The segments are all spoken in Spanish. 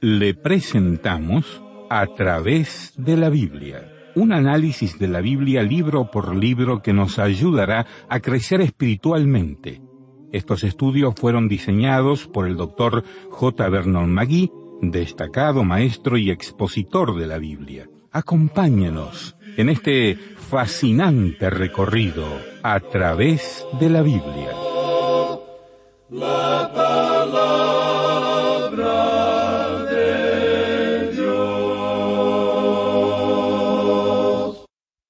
Le presentamos a través de la Biblia un análisis de la Biblia libro por libro que nos ayudará a crecer espiritualmente. Estos estudios fueron diseñados por el doctor J. Vernon McGee, destacado maestro y expositor de la Biblia. Acompáñenos en este fascinante recorrido a través de la Biblia.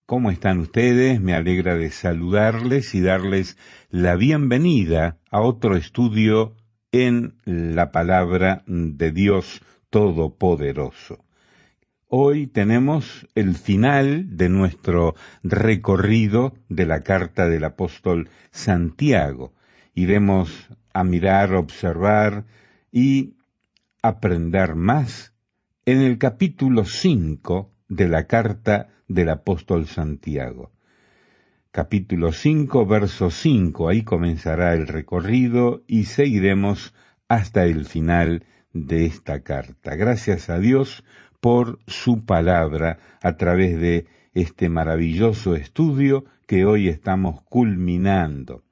¿Cómo están ustedes? Me alegra de saludarles y darles la bienvenida a otro estudio en la palabra de Dios Todopoderoso. Hoy tenemos el final de nuestro recorrido de la carta del apóstol Santiago. Iremos a mirar, observar y aprender más en el capítulo 5 de la carta del apóstol Santiago. Capítulo 5, verso 5, ahí comenzará el recorrido y seguiremos hasta el final de esta carta. Gracias a Dios por su palabra a través de este maravilloso estudio que hoy estamos culminando.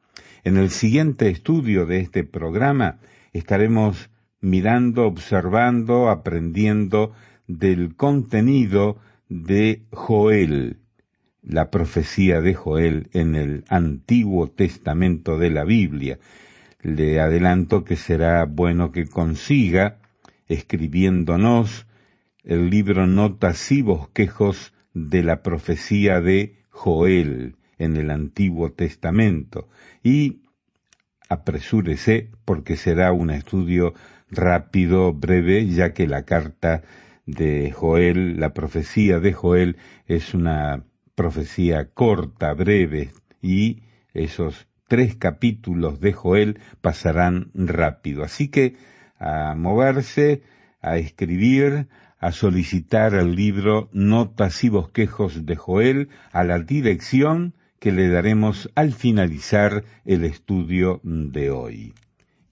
En el siguiente estudio de este programa estaremos mirando, observando, aprendiendo del contenido de Joel, la profecía de Joel en el Antiguo Testamento de la Biblia. Le adelanto que será bueno que consiga, escribiéndonos, el libro Notas y Bosquejos de la profecía de Joel en el Antiguo Testamento y apresúrese porque será un estudio rápido, breve, ya que la carta de Joel, la profecía de Joel es una profecía corta, breve, y esos tres capítulos de Joel pasarán rápido. Así que a moverse, a escribir, a solicitar el libro Notas y Bosquejos de Joel a la dirección que le daremos al finalizar el estudio de hoy.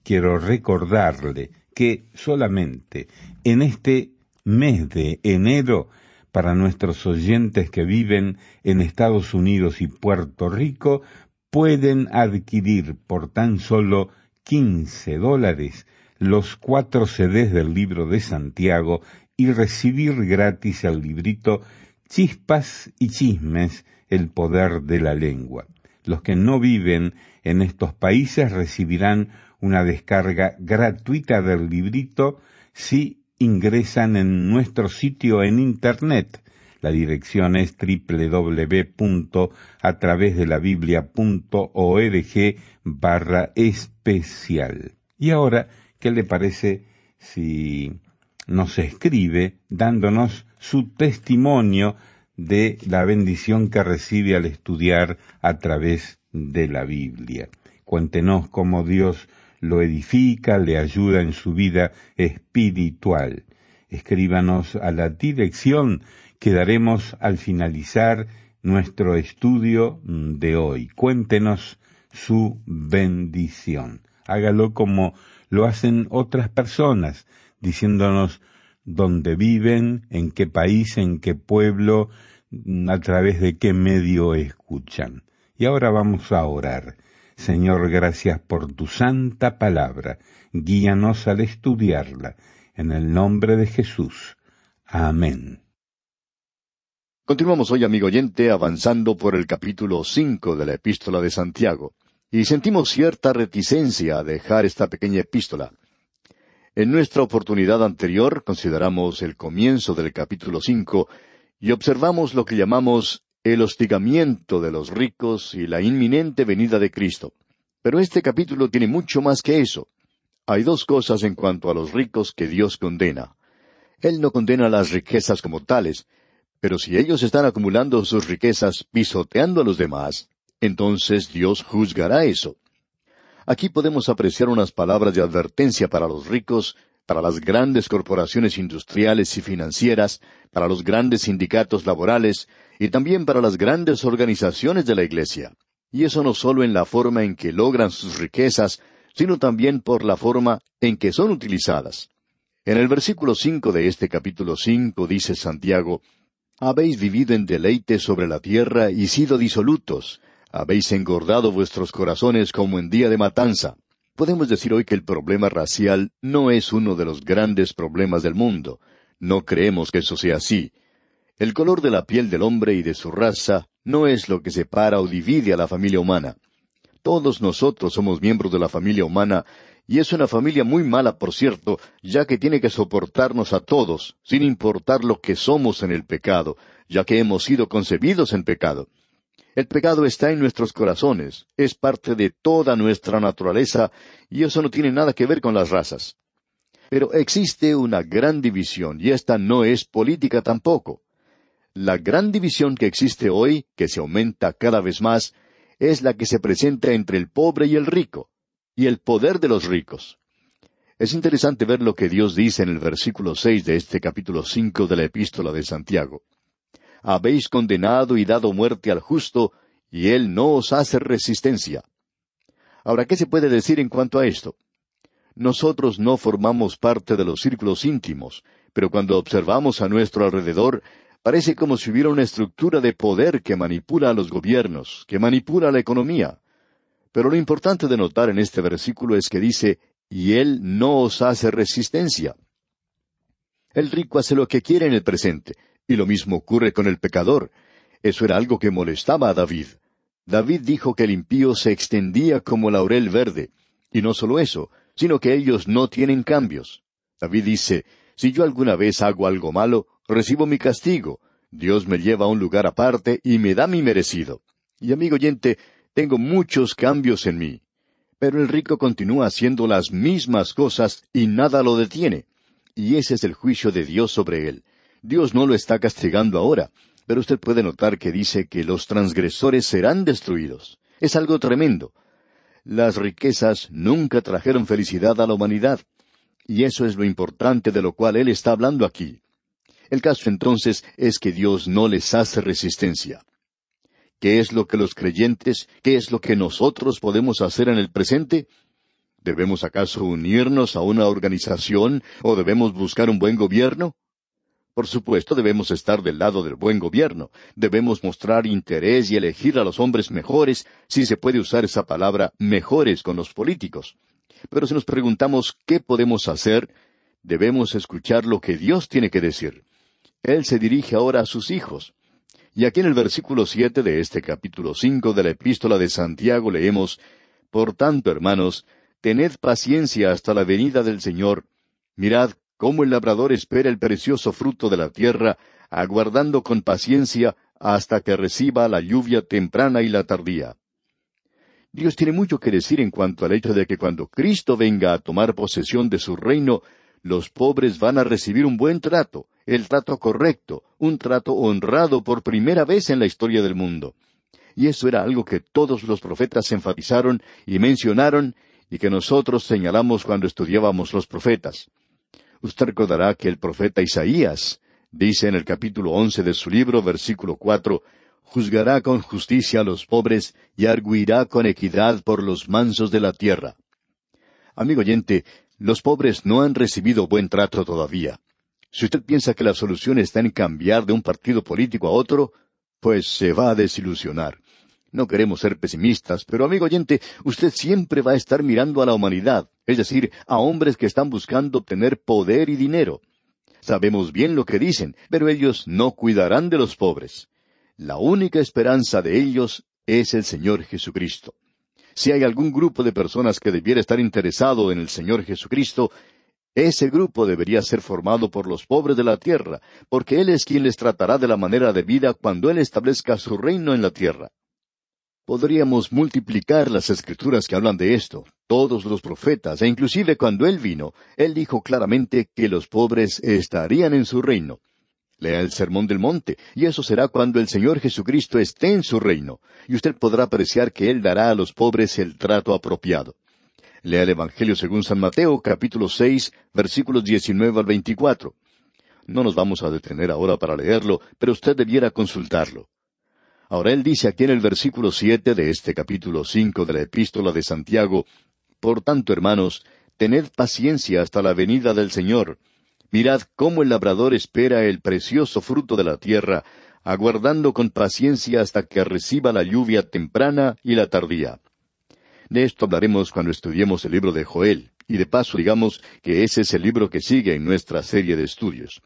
Quiero recordarle que solamente en este mes de enero para nuestros oyentes que viven en Estados Unidos y Puerto Rico pueden adquirir por tan solo 15 dólares los cuatro CDs del libro de Santiago y recibir gratis el librito Chispas y Chismes, el poder de la lengua. Los que no viven en estos países recibirán una descarga gratuita del librito si ingresan en nuestro sitio en Internet. La dirección es www.atravesdelabiblia.org barra especial. Y ahora, ¿qué le parece si nos escribe dándonos su testimonio de la bendición que recibe al estudiar a través de la Biblia? Cuéntenos cómo Dios lo edifica, le ayuda en su vida espiritual. Escríbanos a la dirección que daremos al finalizar nuestro estudio de hoy. Cuéntenos su bendición. Hágalo como lo hacen otras personas, diciéndonos dónde viven, en qué país, en qué pueblo, a través de qué medio escuchan. Y ahora vamos a orar. Señor, gracias por tu santa palabra. Guíanos al estudiarla. En el nombre de Jesús. Amén. Continuamos hoy, amigo oyente, avanzando por el capítulo cinco de la epístola de Santiago, y sentimos cierta reticencia a dejar esta pequeña epístola. En nuestra oportunidad anterior consideramos el comienzo del capítulo cinco y observamos lo que llamamos el hostigamiento de los ricos y la inminente venida de Cristo. Pero este capítulo tiene mucho más que eso. Hay dos cosas en cuanto a los ricos que Dios condena. Él no condena las riquezas como tales, pero si ellos están acumulando sus riquezas pisoteando a los demás, entonces Dios juzgará eso. Aquí podemos apreciar unas palabras de advertencia para los ricos, para las grandes corporaciones industriales y financieras, para los grandes sindicatos laborales y también para las grandes organizaciones de la Iglesia. Y eso no solo en la forma en que logran sus riquezas, sino también por la forma en que son utilizadas. En el versículo cinco de este capítulo cinco dice Santiago, Habéis vivido en deleite sobre la tierra y sido disolutos, habéis engordado vuestros corazones como en día de matanza. Podemos decir hoy que el problema racial no es uno de los grandes problemas del mundo. No creemos que eso sea así. El color de la piel del hombre y de su raza no es lo que separa o divide a la familia humana. Todos nosotros somos miembros de la familia humana, y es una familia muy mala, por cierto, ya que tiene que soportarnos a todos, sin importar lo que somos en el pecado, ya que hemos sido concebidos en pecado. El pecado está en nuestros corazones, es parte de toda nuestra naturaleza, y eso no tiene nada que ver con las razas. Pero existe una gran división, y esta no es política tampoco. La gran división que existe hoy, que se aumenta cada vez más, es la que se presenta entre el pobre y el rico, y el poder de los ricos. Es interesante ver lo que Dios dice en el versículo seis de este capítulo cinco de la epístola de Santiago. Habéis condenado y dado muerte al justo, y él no os hace resistencia. Ahora, ¿qué se puede decir en cuanto a esto? Nosotros no formamos parte de los círculos íntimos, pero cuando observamos a nuestro alrededor, parece como si hubiera una estructura de poder que manipula a los gobiernos, que manipula la economía. Pero lo importante de notar en este versículo es que dice, y Él no os hace resistencia. El rico hace lo que quiere en el presente, y lo mismo ocurre con el pecador. Eso era algo que molestaba a David. David dijo que el impío se extendía como laurel verde, y no solo eso, sino que ellos no tienen cambios. David dice, si yo alguna vez hago algo malo, recibo mi castigo. Dios me lleva a un lugar aparte y me da mi merecido. Y amigo oyente, tengo muchos cambios en mí. Pero el rico continúa haciendo las mismas cosas y nada lo detiene. Y ese es el juicio de Dios sobre él. Dios no lo está castigando ahora, pero usted puede notar que dice que los transgresores serán destruidos. Es algo tremendo. Las riquezas nunca trajeron felicidad a la humanidad. Y eso es lo importante de lo cual Él está hablando aquí. El caso entonces es que Dios no les hace resistencia. ¿Qué es lo que los creyentes, qué es lo que nosotros podemos hacer en el presente? ¿Debemos acaso unirnos a una organización o debemos buscar un buen gobierno? Por supuesto, debemos estar del lado del buen gobierno. Debemos mostrar interés y elegir a los hombres mejores, si se puede usar esa palabra mejores con los políticos. Pero si nos preguntamos qué podemos hacer, debemos escuchar lo que Dios tiene que decir. Él se dirige ahora a sus hijos. Y aquí en el versículo siete de este capítulo cinco de la epístola de Santiago leemos Por tanto, hermanos, tened paciencia hasta la venida del Señor. Mirad cómo el labrador espera el precioso fruto de la tierra, aguardando con paciencia hasta que reciba la lluvia temprana y la tardía. Dios tiene mucho que decir en cuanto al hecho de que cuando Cristo venga a tomar posesión de su reino, los pobres van a recibir un buen trato, el trato correcto, un trato honrado por primera vez en la historia del mundo. Y eso era algo que todos los profetas enfatizaron y mencionaron y que nosotros señalamos cuando estudiábamos los profetas. Usted recordará que el profeta Isaías dice en el capítulo once de su libro, versículo cuatro, juzgará con justicia a los pobres y arguirá con equidad por los mansos de la tierra. Amigo oyente, los pobres no han recibido buen trato todavía. Si usted piensa que la solución está en cambiar de un partido político a otro, pues se va a desilusionar. No queremos ser pesimistas, pero amigo oyente, usted siempre va a estar mirando a la humanidad, es decir, a hombres que están buscando obtener poder y dinero. Sabemos bien lo que dicen, pero ellos no cuidarán de los pobres. La única esperanza de ellos es el Señor Jesucristo. Si hay algún grupo de personas que debiera estar interesado en el Señor Jesucristo, ese grupo debería ser formado por los pobres de la tierra, porque Él es quien les tratará de la manera de vida cuando Él establezca su reino en la tierra. Podríamos multiplicar las escrituras que hablan de esto, todos los profetas, e inclusive cuando Él vino, Él dijo claramente que los pobres estarían en su reino. Lea el Sermón del Monte, y eso será cuando el Señor Jesucristo esté en su reino, y usted podrá apreciar que Él dará a los pobres el trato apropiado. Lea el Evangelio según San Mateo, capítulo seis, versículos diecinueve al veinticuatro. No nos vamos a detener ahora para leerlo, pero usted debiera consultarlo. Ahora él dice aquí en el versículo siete de este capítulo cinco de la epístola de Santiago, Por tanto, hermanos, tened paciencia hasta la venida del Señor. Mirad cómo el labrador espera el precioso fruto de la tierra, aguardando con paciencia hasta que reciba la lluvia temprana y la tardía. De esto hablaremos cuando estudiemos el libro de Joel, y de paso digamos que ese es el libro que sigue en nuestra serie de estudios.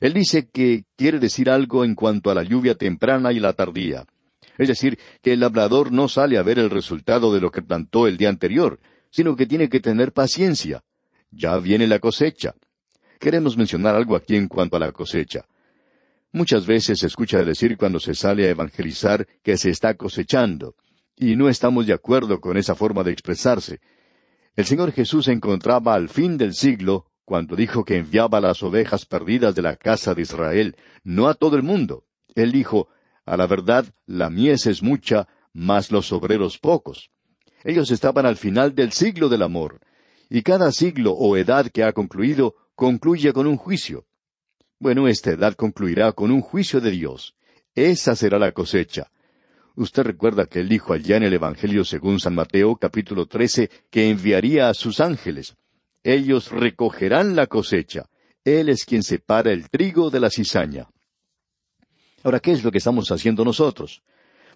Él dice que quiere decir algo en cuanto a la lluvia temprana y la tardía. Es decir, que el labrador no sale a ver el resultado de lo que plantó el día anterior, sino que tiene que tener paciencia. Ya viene la cosecha. Queremos mencionar algo aquí en cuanto a la cosecha. Muchas veces se escucha decir cuando se sale a evangelizar que se está cosechando, y no estamos de acuerdo con esa forma de expresarse. El Señor Jesús encontraba al fin del siglo cuando dijo que enviaba las ovejas perdidas de la casa de Israel, no a todo el mundo. Él dijo, a la verdad, la mies es mucha, mas los obreros pocos. Ellos estaban al final del siglo del amor, y cada siglo o edad que ha concluido concluye con un juicio. Bueno, esta edad concluirá con un juicio de Dios. Esa será la cosecha. Usted recuerda que él dijo allá en el Evangelio según San Mateo capítulo 13 que enviaría a sus ángeles. Ellos recogerán la cosecha. Él es quien separa el trigo de la cizaña. Ahora, ¿qué es lo que estamos haciendo nosotros?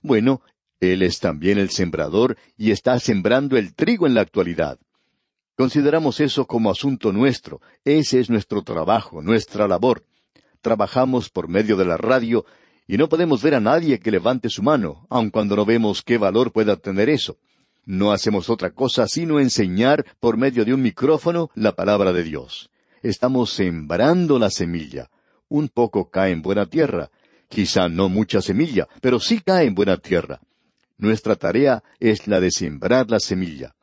Bueno, Él es también el sembrador y está sembrando el trigo en la actualidad. Consideramos eso como asunto nuestro. Ese es nuestro trabajo, nuestra labor trabajamos por medio de la radio y no podemos ver a nadie que levante su mano, aun cuando no vemos qué valor pueda tener eso. No hacemos otra cosa sino enseñar por medio de un micrófono la palabra de Dios. Estamos sembrando la semilla. Un poco cae en buena tierra. Quizá no mucha semilla, pero sí cae en buena tierra. Nuestra tarea es la de sembrar la semilla.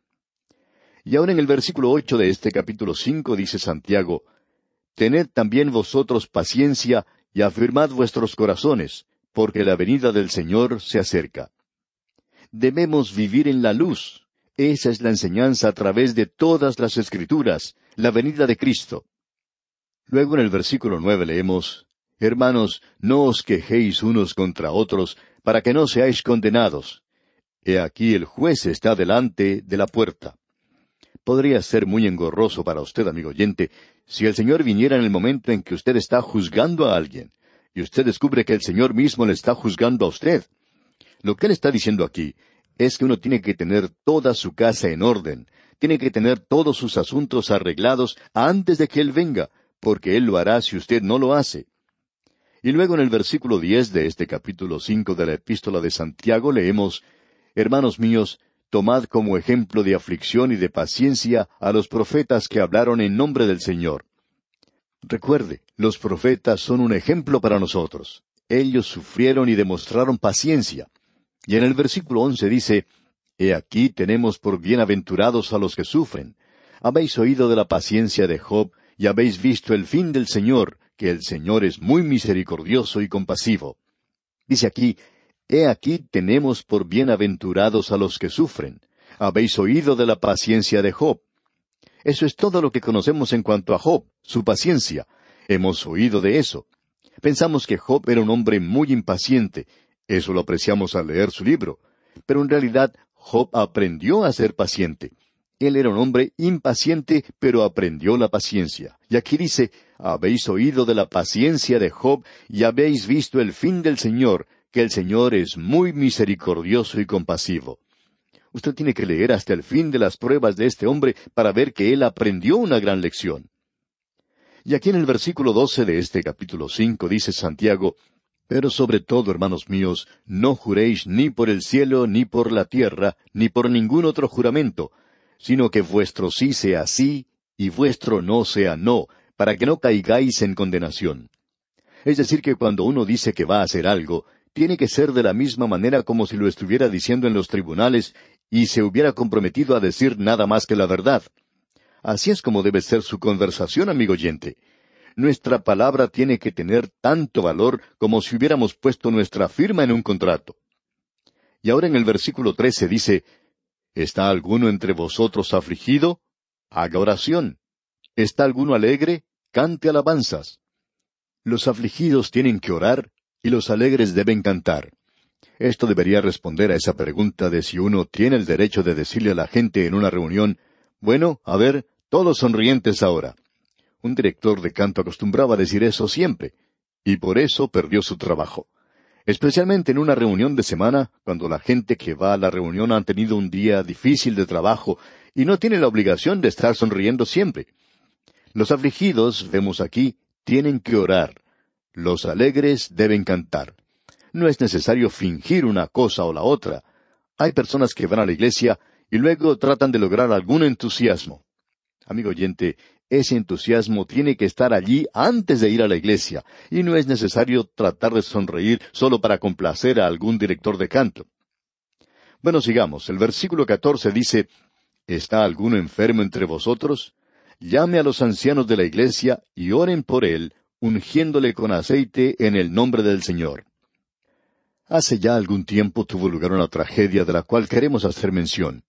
Y ahora en el versículo ocho de este capítulo cinco dice Santiago, Tened también vosotros paciencia y afirmad vuestros corazones, porque la venida del Señor se acerca. Debemos vivir en la luz. Esa es la enseñanza a través de todas las escrituras, la venida de Cristo. Luego en el versículo nueve leemos, Hermanos, no os quejéis unos contra otros, para que no seáis condenados. He aquí el juez está delante de la puerta. Podría ser muy engorroso para usted, amigo oyente, si el Señor viniera en el momento en que usted está juzgando a alguien, y usted descubre que el Señor mismo le está juzgando a usted. Lo que él está diciendo aquí es que uno tiene que tener toda su casa en orden, tiene que tener todos sus asuntos arreglados antes de que Él venga, porque Él lo hará si usted no lo hace. Y luego en el versículo diez de este capítulo cinco de la Epístola de Santiago leemos Hermanos míos, tomad como ejemplo de aflicción y de paciencia a los profetas que hablaron en nombre del Señor. Recuerde, los profetas son un ejemplo para nosotros. Ellos sufrieron y demostraron paciencia. Y en el versículo once dice, He aquí tenemos por bienaventurados a los que sufren. Habéis oído de la paciencia de Job y habéis visto el fin del Señor, que el Señor es muy misericordioso y compasivo. Dice aquí, He aquí tenemos por bienaventurados a los que sufren. Habéis oído de la paciencia de Job. Eso es todo lo que conocemos en cuanto a Job, su paciencia. Hemos oído de eso. Pensamos que Job era un hombre muy impaciente. Eso lo apreciamos al leer su libro. Pero en realidad Job aprendió a ser paciente. Él era un hombre impaciente, pero aprendió la paciencia. Y aquí dice, habéis oído de la paciencia de Job y habéis visto el fin del Señor, que el Señor es muy misericordioso y compasivo. Usted tiene que leer hasta el fin de las pruebas de este hombre para ver que él aprendió una gran lección. Y aquí en el versículo doce de este capítulo cinco dice Santiago, Pero sobre todo, hermanos míos, no juréis ni por el cielo, ni por la tierra, ni por ningún otro juramento, sino que vuestro sí sea sí, y vuestro no sea no, para que no caigáis en condenación. Es decir, que cuando uno dice que va a hacer algo, tiene que ser de la misma manera como si lo estuviera diciendo en los tribunales y se hubiera comprometido a decir nada más que la verdad. Así es como debe ser su conversación, amigo oyente. Nuestra palabra tiene que tener tanto valor como si hubiéramos puesto nuestra firma en un contrato. Y ahora en el versículo trece dice, ¿Está alguno entre vosotros afligido? Haga oración. ¿Está alguno alegre? Cante alabanzas. Los afligidos tienen que orar y los alegres deben cantar. Esto debería responder a esa pregunta de si uno tiene el derecho de decirle a la gente en una reunión, bueno, a ver, todos sonrientes ahora. Un director de canto acostumbraba decir eso siempre, y por eso perdió su trabajo. Especialmente en una reunión de semana, cuando la gente que va a la reunión han tenido un día difícil de trabajo y no tiene la obligación de estar sonriendo siempre. Los afligidos, vemos aquí, tienen que orar. Los alegres deben cantar. No es necesario fingir una cosa o la otra. Hay personas que van a la iglesia y luego tratan de lograr algún entusiasmo. Amigo oyente, ese entusiasmo tiene que estar allí antes de ir a la iglesia, y no es necesario tratar de sonreír solo para complacer a algún director de canto. Bueno, sigamos. El versículo catorce dice, ¿Está alguno enfermo entre vosotros? Llame a los ancianos de la iglesia y oren por él, ungiéndole con aceite en el nombre del Señor. Hace ya algún tiempo tuvo lugar una tragedia de la cual queremos hacer mención.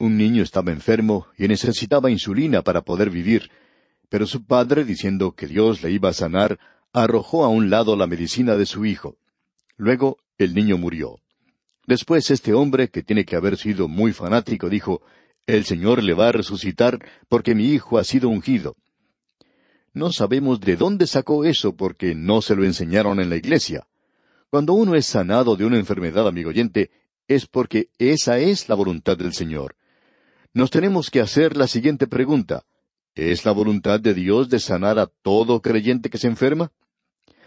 Un niño estaba enfermo y necesitaba insulina para poder vivir, pero su padre, diciendo que Dios le iba a sanar, arrojó a un lado la medicina de su hijo. Luego el niño murió. Después este hombre, que tiene que haber sido muy fanático, dijo, El Señor le va a resucitar porque mi hijo ha sido ungido. No sabemos de dónde sacó eso porque no se lo enseñaron en la iglesia. Cuando uno es sanado de una enfermedad, amigo oyente, es porque esa es la voluntad del Señor. Nos tenemos que hacer la siguiente pregunta. ¿Es la voluntad de Dios de sanar a todo creyente que se enferma?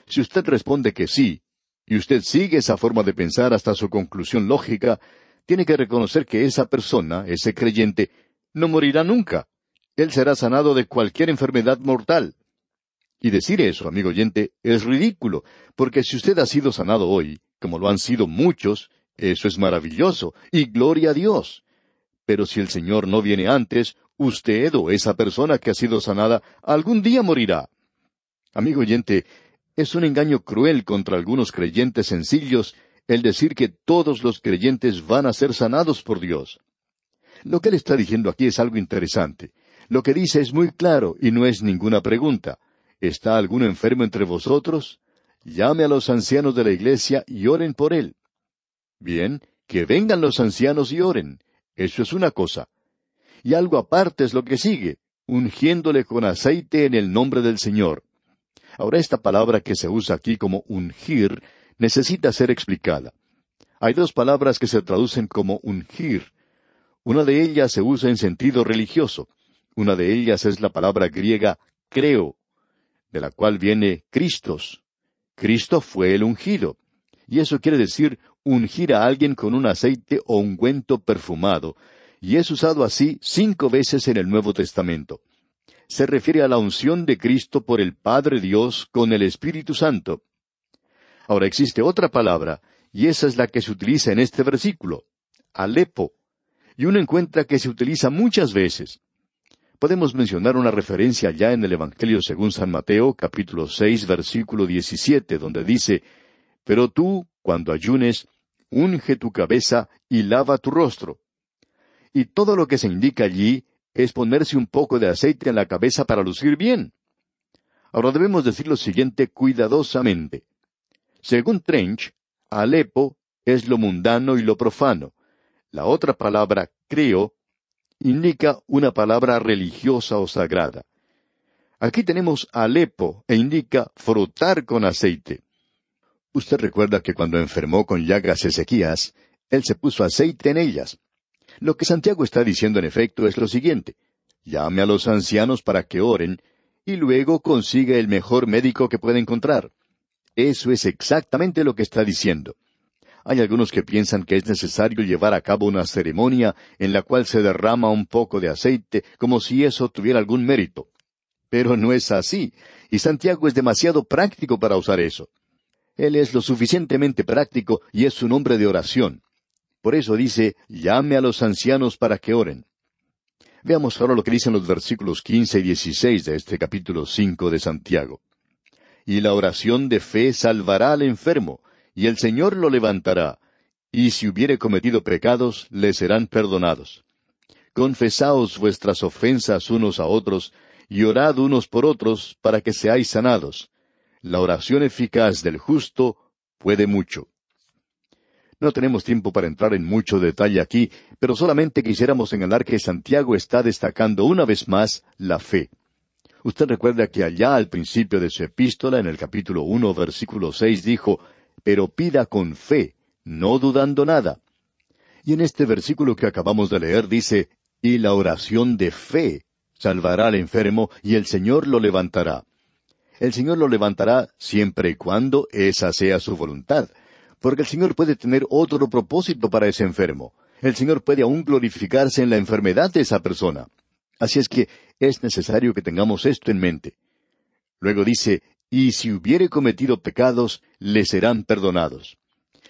Si usted responde que sí, y usted sigue esa forma de pensar hasta su conclusión lógica, tiene que reconocer que esa persona, ese creyente, no morirá nunca. Él será sanado de cualquier enfermedad mortal. Y decir eso, amigo oyente, es ridículo, porque si usted ha sido sanado hoy, como lo han sido muchos, eso es maravilloso, y gloria a Dios. Pero si el Señor no viene antes, usted o esa persona que ha sido sanada algún día morirá. Amigo oyente, es un engaño cruel contra algunos creyentes sencillos el decir que todos los creyentes van a ser sanados por Dios. Lo que él está diciendo aquí es algo interesante. Lo que dice es muy claro y no es ninguna pregunta. ¿Está algún enfermo entre vosotros? Llame a los ancianos de la iglesia y oren por él. Bien, que vengan los ancianos y oren. Eso es una cosa. Y algo aparte es lo que sigue, ungiéndole con aceite en el nombre del Señor. Ahora esta palabra que se usa aquí como ungir necesita ser explicada. Hay dos palabras que se traducen como ungir. Una de ellas se usa en sentido religioso. Una de ellas es la palabra griega creo, de la cual viene Cristos. Cristo fue el ungido. Y eso quiere decir ungir a alguien con un aceite o ungüento perfumado, y es usado así cinco veces en el Nuevo Testamento. Se refiere a la unción de Cristo por el Padre Dios con el Espíritu Santo. Ahora existe otra palabra, y esa es la que se utiliza en este versículo, Alepo, y uno encuentra que se utiliza muchas veces podemos mencionar una referencia ya en el Evangelio según San Mateo, capítulo seis, versículo diecisiete, donde dice, Pero tú, cuando ayunes, unge tu cabeza y lava tu rostro. Y todo lo que se indica allí es ponerse un poco de aceite en la cabeza para lucir bien. Ahora debemos decir lo siguiente cuidadosamente. Según Trench, Alepo es lo mundano y lo profano. La otra palabra, creo, indica una palabra religiosa o sagrada. Aquí tenemos Alepo e indica frotar con aceite. Usted recuerda que cuando enfermó con llagas Ezequías, él se puso aceite en ellas. Lo que Santiago está diciendo en efecto es lo siguiente. Llame a los ancianos para que oren y luego consiga el mejor médico que pueda encontrar. Eso es exactamente lo que está diciendo. Hay algunos que piensan que es necesario llevar a cabo una ceremonia en la cual se derrama un poco de aceite como si eso tuviera algún mérito. Pero no es así, y Santiago es demasiado práctico para usar eso. Él es lo suficientemente práctico y es un hombre de oración. Por eso dice, llame a los ancianos para que oren. Veamos ahora lo que dicen los versículos quince y dieciséis de este capítulo cinco de Santiago. Y la oración de fe salvará al enfermo, y el Señor lo levantará, y si hubiere cometido pecados, le serán perdonados. Confesaos vuestras ofensas unos a otros, y orad unos por otros, para que seáis sanados. La oración eficaz del justo puede mucho. No tenemos tiempo para entrar en mucho detalle aquí, pero solamente quisiéramos señalar que Santiago está destacando una vez más la fe. Usted recuerda que allá al principio de su epístola, en el capítulo uno, versículo seis, dijo, pero pida con fe, no dudando nada. Y en este versículo que acabamos de leer dice, y la oración de fe salvará al enfermo y el Señor lo levantará. El Señor lo levantará siempre y cuando esa sea su voluntad porque el Señor puede tener otro propósito para ese enfermo. El Señor puede aún glorificarse en la enfermedad de esa persona. Así es que es necesario que tengamos esto en mente. Luego dice, y si hubiere cometido pecados, le serán perdonados.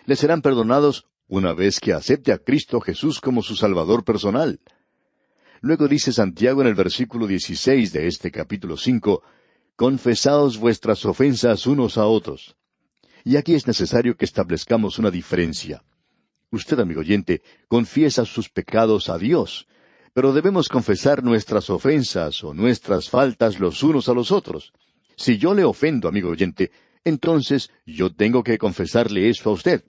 Le serán perdonados una vez que acepte a Cristo Jesús como su Salvador personal. Luego dice Santiago en el versículo 16 de este capítulo 5, Confesaos vuestras ofensas unos a otros. Y aquí es necesario que establezcamos una diferencia. Usted, amigo oyente, confiesa sus pecados a Dios, pero debemos confesar nuestras ofensas o nuestras faltas los unos a los otros. Si yo le ofendo, amigo oyente, entonces yo tengo que confesarle eso a usted.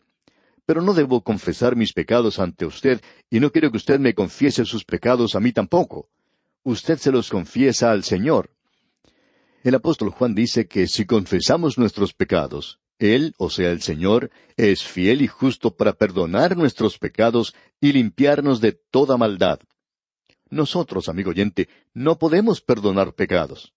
Pero no debo confesar mis pecados ante usted y no quiero que usted me confiese sus pecados a mí tampoco. Usted se los confiesa al Señor. El apóstol Juan dice que si confesamos nuestros pecados, él, o sea el Señor, es fiel y justo para perdonar nuestros pecados y limpiarnos de toda maldad. Nosotros, amigo oyente, no podemos perdonar pecados.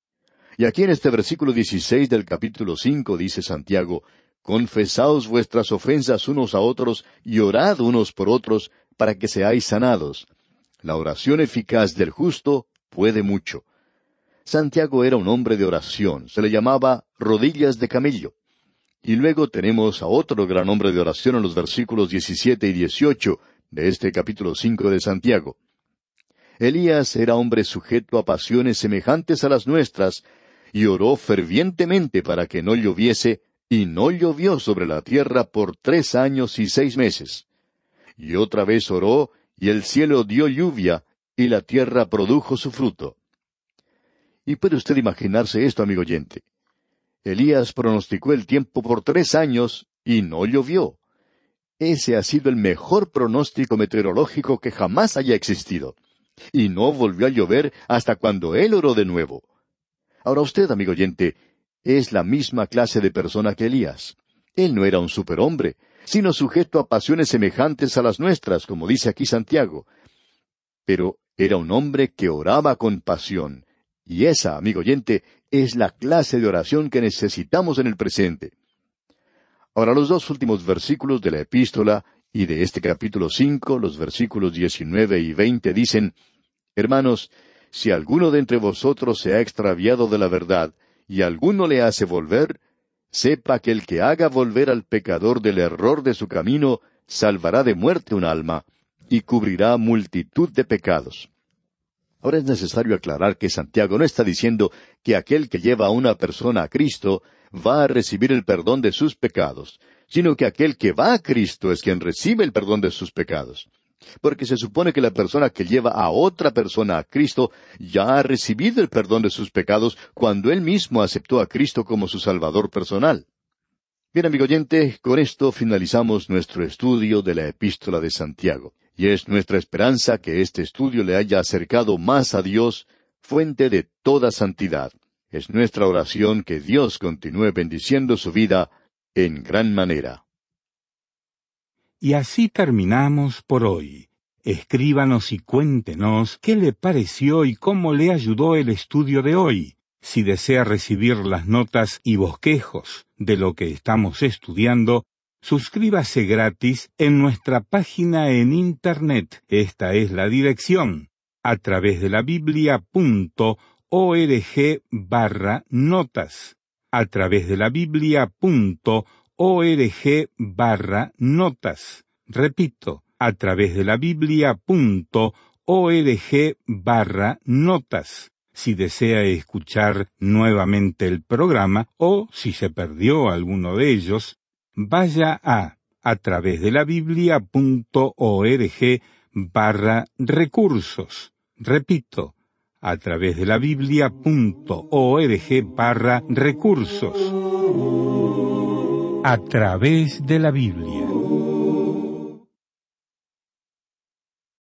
Y aquí en este versículo 16 del capítulo 5 dice Santiago, Confesaos vuestras ofensas unos a otros y orad unos por otros para que seáis sanados. La oración eficaz del justo puede mucho. Santiago era un hombre de oración, se le llamaba rodillas de camello. Y luego tenemos a otro gran hombre de oración en los versículos 17 y 18 de este capítulo 5 de Santiago. Elías era hombre sujeto a pasiones semejantes a las nuestras, y oró fervientemente para que no lloviese, y no llovió sobre la tierra por tres años y seis meses. Y otra vez oró, y el cielo dio lluvia, y la tierra produjo su fruto. Y puede usted imaginarse esto, amigo oyente. Elías pronosticó el tiempo por tres años y no llovió. Ese ha sido el mejor pronóstico meteorológico que jamás haya existido. Y no volvió a llover hasta cuando él oró de nuevo. Ahora usted, amigo oyente, es la misma clase de persona que Elías. Él no era un superhombre, sino sujeto a pasiones semejantes a las nuestras, como dice aquí Santiago. Pero era un hombre que oraba con pasión, y esa, amigo oyente, es la clase de oración que necesitamos en el presente. Ahora los dos últimos versículos de la epístola y de este capítulo cinco, los versículos diecinueve y veinte dicen Hermanos, si alguno de entre vosotros se ha extraviado de la verdad, y alguno le hace volver, sepa que el que haga volver al pecador del error de su camino, salvará de muerte un alma, y cubrirá multitud de pecados. Ahora es necesario aclarar que Santiago no está diciendo que aquel que lleva a una persona a Cristo va a recibir el perdón de sus pecados, sino que aquel que va a Cristo es quien recibe el perdón de sus pecados. Porque se supone que la persona que lleva a otra persona a Cristo ya ha recibido el perdón de sus pecados cuando él mismo aceptó a Cristo como su Salvador personal. Bien, amigo oyente, con esto finalizamos nuestro estudio de la epístola de Santiago. Y es nuestra esperanza que este estudio le haya acercado más a Dios, fuente de toda santidad. Es nuestra oración que Dios continúe bendiciendo su vida en gran manera. Y así terminamos por hoy. Escríbanos y cuéntenos qué le pareció y cómo le ayudó el estudio de hoy. Si desea recibir las notas y bosquejos de lo que estamos estudiando, Suscríbase gratis en nuestra página en Internet. Esta es la dirección a través de la biblia.org barra notas. A través de la biblia.org barra notas. Repito, a través de la biblia.org barra notas si desea escuchar nuevamente el programa o si se perdió alguno de ellos, vaya a a través de la biblia.org barra recursos. Repito, a través de la biblia.org barra recursos. A través de la Biblia.